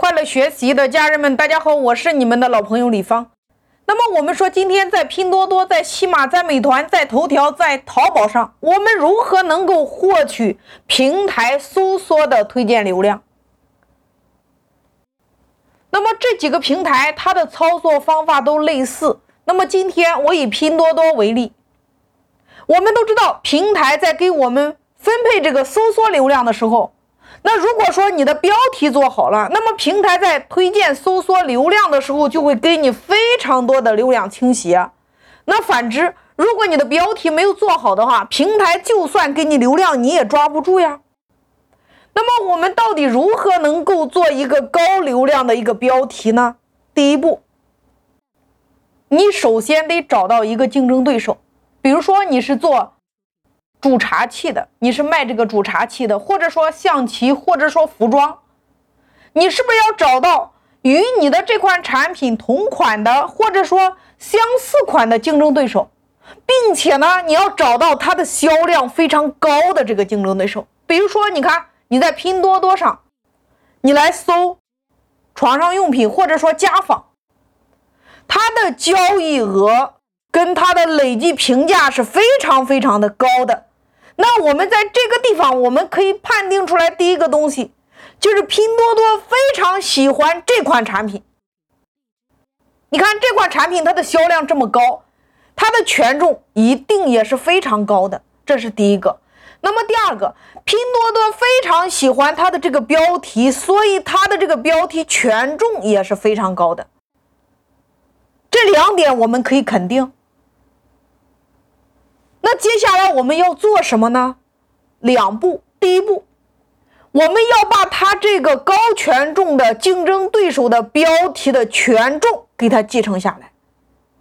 快乐学习的家人们，大家好，我是你们的老朋友李芳。那么我们说，今天在拼多多、在西马、在美团、在头条、在淘宝上，我们如何能够获取平台搜索的推荐流量？那么这几个平台它的操作方法都类似。那么今天我以拼多多为例，我们都知道平台在给我们分配这个搜索流量的时候。那如果说你的标题做好了，那么平台在推荐搜索流量的时候，就会给你非常多的流量倾斜。那反之，如果你的标题没有做好的话，平台就算给你流量，你也抓不住呀。那么我们到底如何能够做一个高流量的一个标题呢？第一步，你首先得找到一个竞争对手，比如说你是做。煮茶器的，你是卖这个煮茶器的，或者说象棋，或者说服装，你是不是要找到与你的这款产品同款的，或者说相似款的竞争对手，并且呢，你要找到它的销量非常高的这个竞争对手。比如说，你看你在拼多多上，你来搜床上用品，或者说家纺，它的交易额跟它的累计评价是非常非常的高的。那我们在这个地方，我们可以判定出来第一个东西，就是拼多多非常喜欢这款产品。你看这款产品它的销量这么高，它的权重一定也是非常高的，这是第一个。那么第二个，拼多多非常喜欢它的这个标题，所以它的这个标题权重也是非常高的。这两点我们可以肯定。那接下来我们要做什么呢？两步，第一步，我们要把它这个高权重的竞争对手的标题的权重给它继承下来，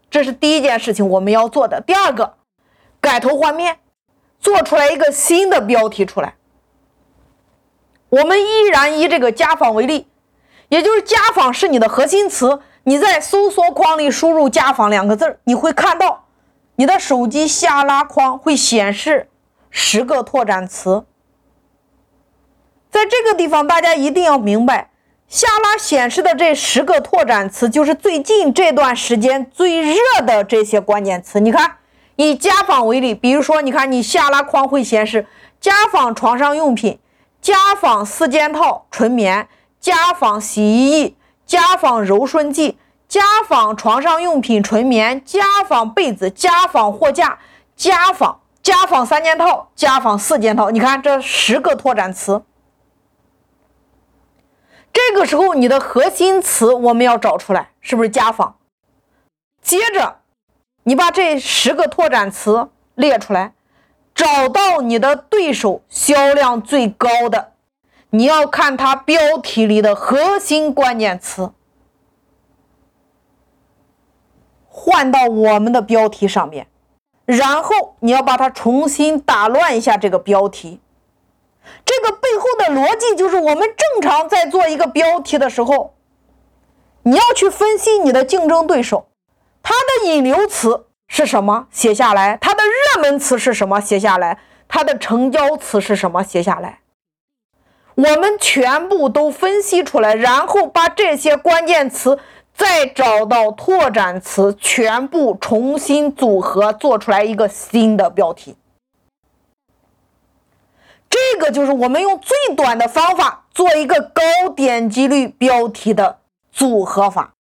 这是第一件事情我们要做的。第二个，改头换面，做出来一个新的标题出来。我们依然以这个家访为例，也就是家访是你的核心词，你在搜索框里输入“家访”两个字你会看到。你的手机下拉框会显示十个拓展词，在这个地方大家一定要明白，下拉显示的这十个拓展词就是最近这段时间最热的这些关键词。你看，以家纺为例，比如说，你看你下拉框会显示家纺床上用品、家纺四件套纯棉、家纺洗衣液、家纺柔顺剂。家纺床上用品纯棉，家纺被子，家纺货架，家纺家纺三件套，家纺四件套。你看这十个拓展词，这个时候你的核心词我们要找出来，是不是家纺？接着你把这十个拓展词列出来，找到你的对手销量最高的，你要看它标题里的核心关键词。换到我们的标题上面，然后你要把它重新打乱一下这个标题。这个背后的逻辑就是，我们正常在做一个标题的时候，你要去分析你的竞争对手，他的引流词是什么，写下来；他的热门词是什么，写下来；他的成交词是什么，写下来。我们全部都分析出来，然后把这些关键词。再找到拓展词，全部重新组合，做出来一个新的标题。这个就是我们用最短的方法做一个高点击率标题的组合法。